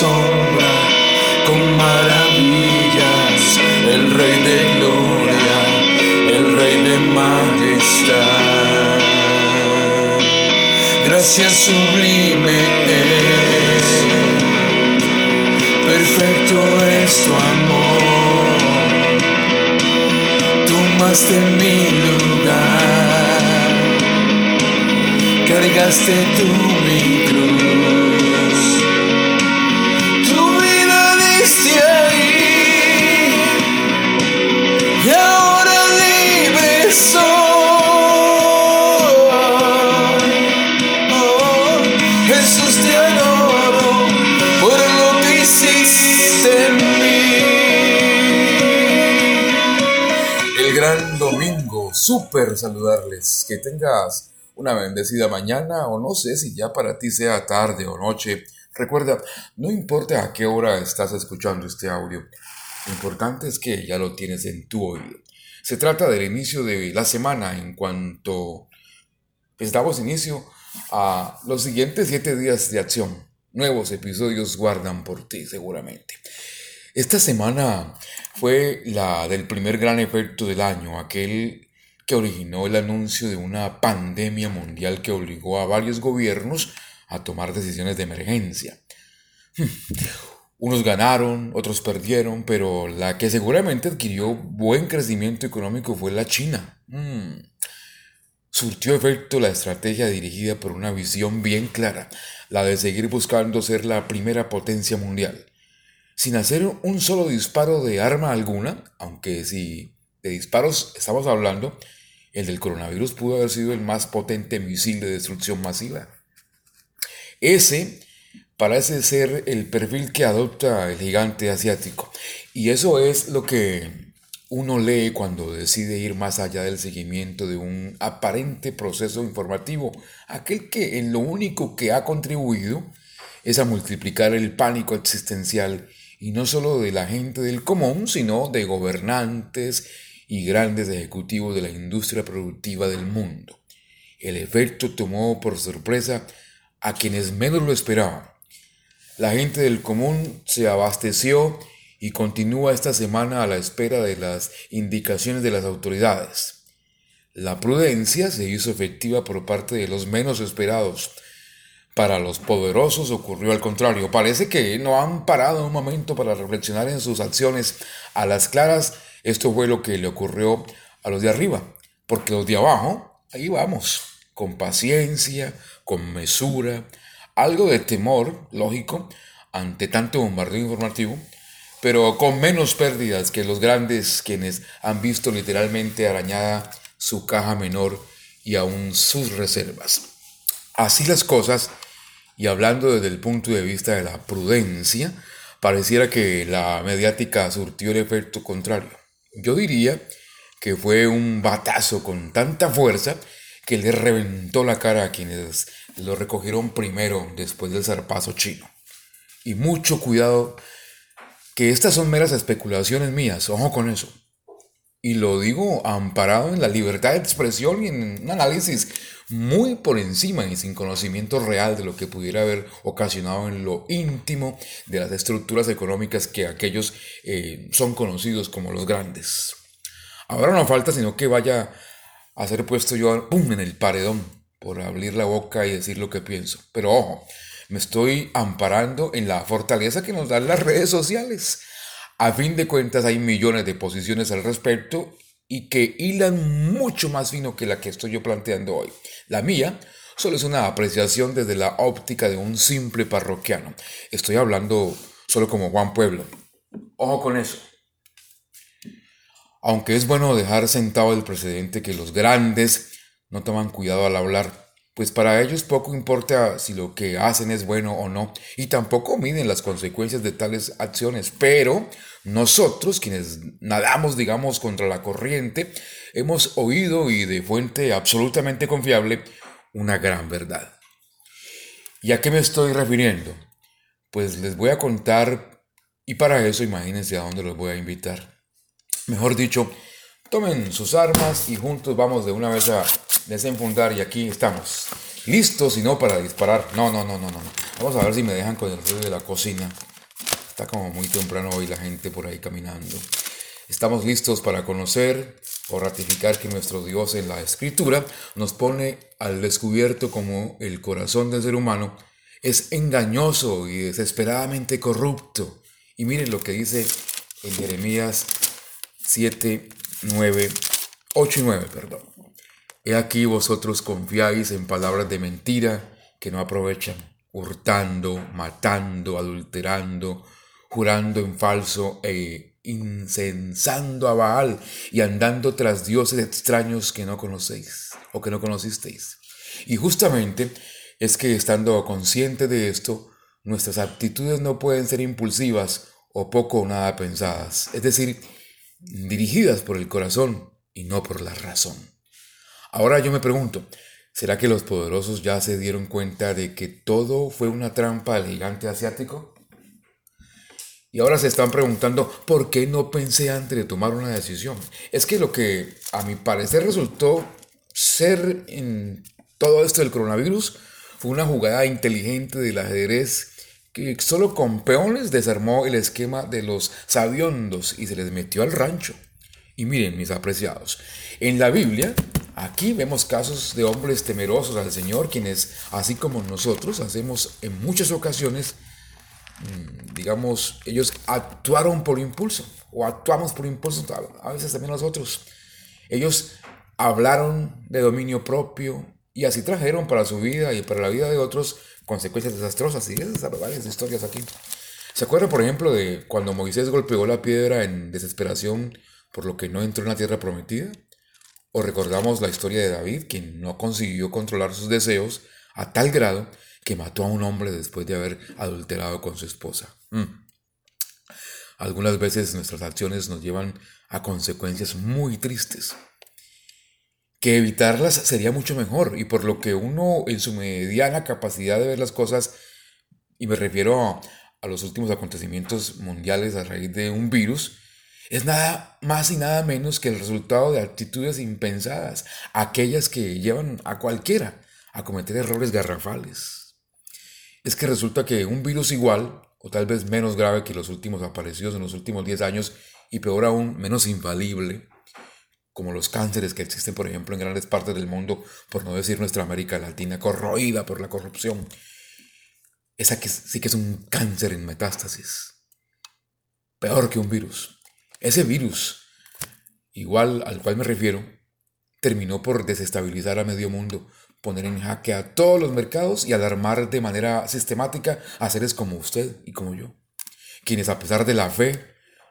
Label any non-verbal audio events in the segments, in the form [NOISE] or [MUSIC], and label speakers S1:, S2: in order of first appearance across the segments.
S1: nos asombra con maravillas. El Rey de Gloria, el Rey de Majestad. Gracias sublime perfecto es tu amor. Tomaste mi lugar, cargaste tu
S2: súper saludarles. Que tengas una bendecida mañana o no sé si ya para ti sea tarde o noche. Recuerda, no importa a qué hora estás escuchando este audio, lo importante es que ya lo tienes en tu oído. Se trata del inicio de la semana en cuanto pues, damos inicio a los siguientes siete días de acción. Nuevos episodios guardan por ti seguramente. Esta semana fue la del primer gran efecto del año, aquel que originó el anuncio de una pandemia mundial que obligó a varios gobiernos a tomar decisiones de emergencia. [LAUGHS] Unos ganaron, otros perdieron, pero la que seguramente adquirió buen crecimiento económico fue la China. Mm. Surtió efecto la estrategia dirigida por una visión bien clara, la de seguir buscando ser la primera potencia mundial sin hacer un solo disparo de arma alguna, aunque si de disparos estamos hablando, el del coronavirus pudo haber sido el más potente misil de destrucción masiva. Ese parece ser el perfil que adopta el gigante asiático, y eso es lo que uno lee cuando decide ir más allá del seguimiento de un aparente proceso informativo, aquel que en lo único que ha contribuido es a multiplicar el pánico existencial y no solo de la gente del común, sino de gobernantes y grandes ejecutivos de la industria productiva del mundo. El efecto tomó por sorpresa a quienes menos lo esperaban. La gente del común se abasteció y continúa esta semana a la espera de las indicaciones de las autoridades. La prudencia se hizo efectiva por parte de los menos esperados, para los poderosos ocurrió al contrario. Parece que no han parado un momento para reflexionar en sus acciones. A las claras, esto fue lo que le ocurrió a los de arriba. Porque los de abajo, ahí vamos, con paciencia, con mesura, algo de temor, lógico, ante tanto bombardeo informativo, pero con menos pérdidas que los grandes quienes han visto literalmente arañada su caja menor y aún sus reservas. Así las cosas, y hablando desde el punto de vista de la prudencia, pareciera que la mediática surtió el efecto contrario. Yo diría que fue un batazo con tanta fuerza que le reventó la cara a quienes lo recogieron primero después del zarpazo chino. Y mucho cuidado, que estas son meras especulaciones mías, ojo con eso. Y lo digo amparado en la libertad de expresión y en un análisis muy por encima y sin conocimiento real de lo que pudiera haber ocasionado en lo íntimo de las estructuras económicas que aquellos eh, son conocidos como los grandes. Ahora no falta sino que vaya a ser puesto yo en el paredón por abrir la boca y decir lo que pienso. Pero ojo, me estoy amparando en la fortaleza que nos dan las redes sociales. A fin de cuentas hay millones de posiciones al respecto y que hilan mucho más fino que la que estoy yo planteando hoy. La mía solo es una apreciación desde la óptica de un simple parroquiano. Estoy hablando solo como Juan Pueblo. Ojo con eso. Aunque es bueno dejar sentado el precedente que los grandes no toman cuidado al hablar, pues para ellos poco importa si lo que hacen es bueno o no, y tampoco miden las consecuencias de tales acciones, pero nosotros, quienes nadamos, digamos, contra la corriente, hemos oído y de fuente absolutamente confiable una gran verdad. ¿Y a qué me estoy refiriendo? Pues les voy a contar, y para eso imagínense a dónde los voy a invitar. Mejor dicho, tomen sus armas y juntos vamos de una vez a desenfundar y aquí estamos. Listos y no para disparar. No, no, no, no, no. Vamos a ver si me dejan con el ruido de la cocina. Está como muy temprano hoy la gente por ahí caminando. Estamos listos para conocer o ratificar que nuestro Dios en la Escritura nos pone al descubierto como el corazón del ser humano es engañoso y desesperadamente corrupto. Y miren lo que dice en Jeremías 7, 9, 8 y 9, perdón. He aquí vosotros confiáis en palabras de mentira que no aprovechan, hurtando, matando, adulterando, jurando en falso e incensando a Baal y andando tras dioses extraños que no conocéis o que no conocisteis. Y justamente es que estando consciente de esto, nuestras actitudes no pueden ser impulsivas o poco o nada pensadas, es decir, dirigidas por el corazón y no por la razón. Ahora yo me pregunto, ¿será que los poderosos ya se dieron cuenta de que todo fue una trampa del gigante asiático? Y ahora se están preguntando, ¿por qué no pensé antes de tomar una decisión? Es que lo que a mi parecer resultó ser en todo esto del coronavirus fue una jugada inteligente del ajedrez que solo con peones desarmó el esquema de los sabiondos y se les metió al rancho. Y miren, mis apreciados, en la Biblia, aquí vemos casos de hombres temerosos al Señor, quienes, así como nosotros, hacemos en muchas ocasiones, mm, digamos, ellos actuaron por impulso, o actuamos por impulso, a veces también nosotros. Ellos hablaron de dominio propio y así trajeron para su vida y para la vida de otros consecuencias desastrosas. Y esas varias historias aquí. ¿Se acuerdan, por ejemplo, de cuando Moisés golpeó la piedra en desesperación por lo que no entró en la tierra prometida? ¿O recordamos la historia de David, quien no consiguió controlar sus deseos a tal grado que mató a un hombre después de haber adulterado con su esposa? Mm. Algunas veces nuestras acciones nos llevan a consecuencias muy tristes que evitarlas sería mucho mejor y por lo que uno en su mediana capacidad de ver las cosas, y me refiero a, los últimos acontecimientos mundiales a raíz de un virus, es nada más y nada menos que el resultado de actitudes impensadas, aquellas que llevan a cualquiera a cometer errores garrafales. Es que resulta que un virus igual, o tal vez menos grave que los últimos aparecidos en los últimos 10 años, y peor aún, menos infalible, como los cánceres que existen, por ejemplo, en grandes partes del mundo, por no decir nuestra América Latina, corroída por la corrupción. Esa que sí que es un cáncer en metástasis. Peor que un virus. Ese virus, igual al cual me refiero, terminó por desestabilizar a medio mundo, poner en jaque a todos los mercados y alarmar de manera sistemática a seres como usted y como yo, quienes a pesar de la fe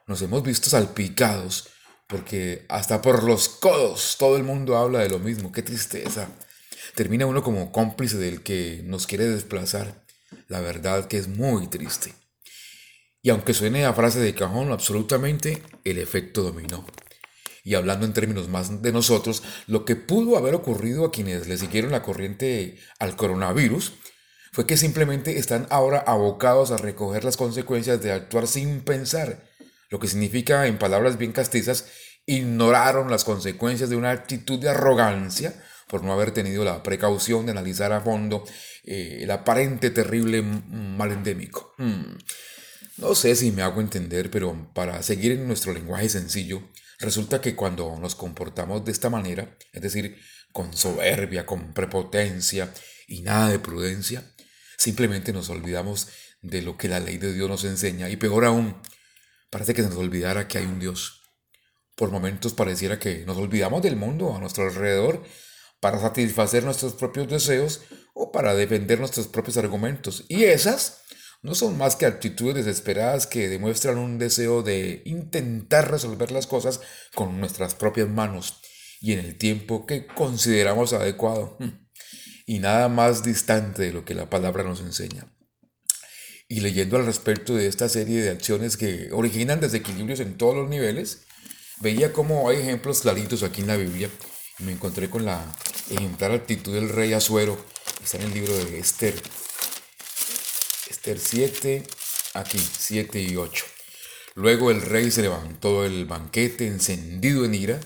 S2: nos hemos visto salpicados porque hasta por los codos todo el mundo habla de lo mismo, qué tristeza. Termina uno como cómplice del que nos quiere desplazar. La verdad que es muy triste. Y aunque suene a frase de cajón, absolutamente el efecto dominó. Y hablando en términos más de nosotros, lo que pudo haber ocurrido a quienes le siguieron la corriente al coronavirus fue que simplemente están ahora abocados a recoger las consecuencias de actuar sin pensar lo que significa, en palabras bien castizas, ignoraron las consecuencias de una actitud de arrogancia por no haber tenido la precaución de analizar a fondo eh, el aparente terrible mal endémico. Hmm. No sé si me hago entender, pero para seguir en nuestro lenguaje sencillo, resulta que cuando nos comportamos de esta manera, es decir, con soberbia, con prepotencia y nada de prudencia, simplemente nos olvidamos de lo que la ley de Dios nos enseña y peor aún, Parece que se nos olvidara que hay un Dios. Por momentos pareciera que nos olvidamos del mundo a nuestro alrededor para satisfacer nuestros propios deseos o para defender nuestros propios argumentos. Y esas no son más que actitudes desesperadas que demuestran un deseo de intentar resolver las cosas con nuestras propias manos y en el tiempo que consideramos adecuado. Y nada más distante de lo que la palabra nos enseña. Y leyendo al respecto de esta serie de acciones que originan desequilibrios en todos los niveles, veía cómo hay ejemplos claritos aquí en la Biblia. Me encontré con la ejemplar actitud del rey Azuero, está en el libro de Esther, Esther 7, aquí, 7 y 8. Luego el rey se levantó del banquete encendido en ira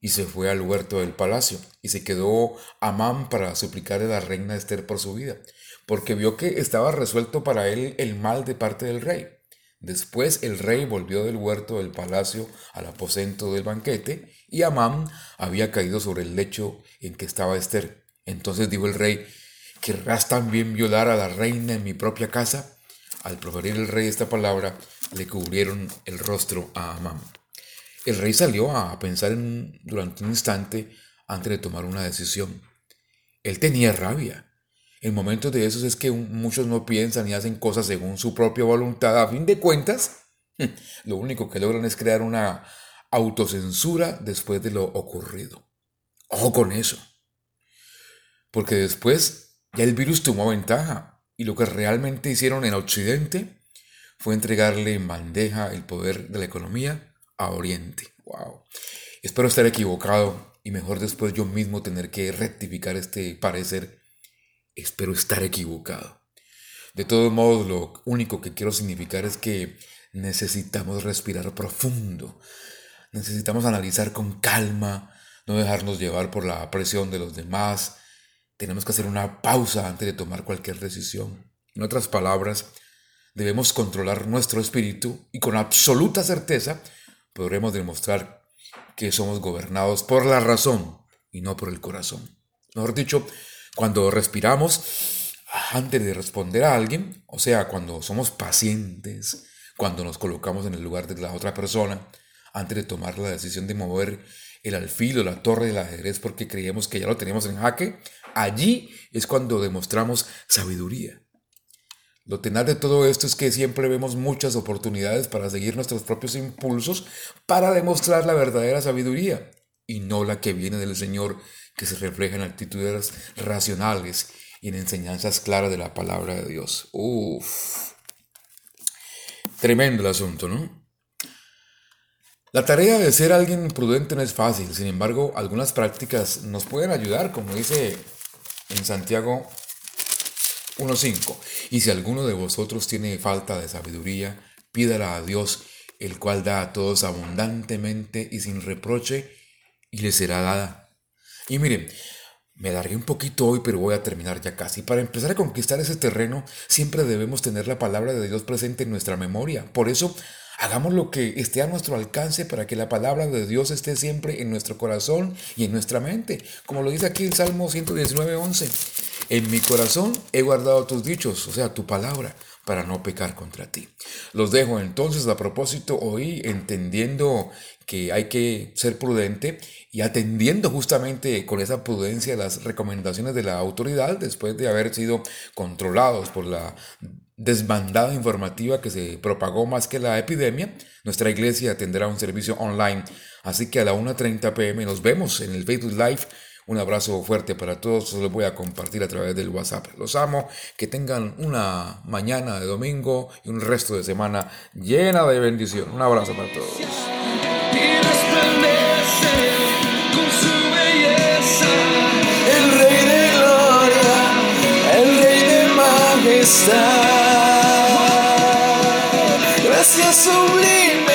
S2: y se fue al huerto del palacio y se quedó Amán para suplicarle a la reina Esther por su vida, porque vio que estaba resuelto para él el mal de parte del rey. Después el rey volvió del huerto del palacio al aposento del banquete, y Amán había caído sobre el lecho en que estaba Esther. Entonces dijo el rey, ¿querrás también violar a la reina en mi propia casa? Al proferir el rey esta palabra, le cubrieron el rostro a Amán. El rey salió a pensar en, durante un instante antes de tomar una decisión. Él tenía rabia en momentos de esos es que muchos no piensan y hacen cosas según su propia voluntad. A fin de cuentas, [LAUGHS] lo único que logran es crear una autocensura después de lo ocurrido. Ojo con eso. Porque después ya el virus tomó ventaja y lo que realmente hicieron en Occidente fue entregarle en bandeja el poder de la economía a Oriente. Wow. Espero estar equivocado y mejor después yo mismo tener que rectificar este parecer Espero estar equivocado. De todos modos, lo único que quiero significar es que necesitamos respirar profundo. Necesitamos analizar con calma, no dejarnos llevar por la presión de los demás. Tenemos que hacer una pausa antes de tomar cualquier decisión. En otras palabras, debemos controlar nuestro espíritu y con absoluta certeza podremos demostrar que somos gobernados por la razón y no por el corazón. Mejor dicho, cuando respiramos antes de responder a alguien, o sea, cuando somos pacientes, cuando nos colocamos en el lugar de la otra persona, antes de tomar la decisión de mover el alfil o la torre del ajedrez porque creíamos que ya lo teníamos en jaque, allí es cuando demostramos sabiduría. Lo tenaz de todo esto es que siempre vemos muchas oportunidades para seguir nuestros propios impulsos para demostrar la verdadera sabiduría y no la que viene del Señor que se refleja en actitudes racionales y en enseñanzas claras de la palabra de Dios. Uf. Tremendo el asunto, ¿no? La tarea de ser alguien prudente no es fácil, sin embargo, algunas prácticas nos pueden ayudar, como dice en Santiago 1.5. Y si alguno de vosotros tiene falta de sabiduría, pídala a Dios, el cual da a todos abundantemente y sin reproche, y le será dada. Y miren, me daré un poquito hoy, pero voy a terminar ya casi. Para empezar a conquistar ese terreno, siempre debemos tener la palabra de Dios presente en nuestra memoria. Por eso, hagamos lo que esté a nuestro alcance para que la palabra de Dios esté siempre en nuestro corazón y en nuestra mente. Como lo dice aquí el Salmo 119, 11. En mi corazón he guardado tus dichos, o sea, tu palabra para no pecar contra ti. Los dejo entonces a propósito hoy entendiendo que hay que ser prudente y atendiendo justamente con esa prudencia las recomendaciones de la autoridad después de haber sido controlados por la desbandada informativa que se propagó más que la epidemia, nuestra iglesia tendrá un servicio online. Así que a la 1.30 pm nos vemos en el Facebook Live un abrazo fuerte para todos, se los voy a compartir a través del WhatsApp. Los amo, que tengan una mañana de domingo y un resto de semana llena de bendición. Un abrazo para todos.
S1: El Gracias sublime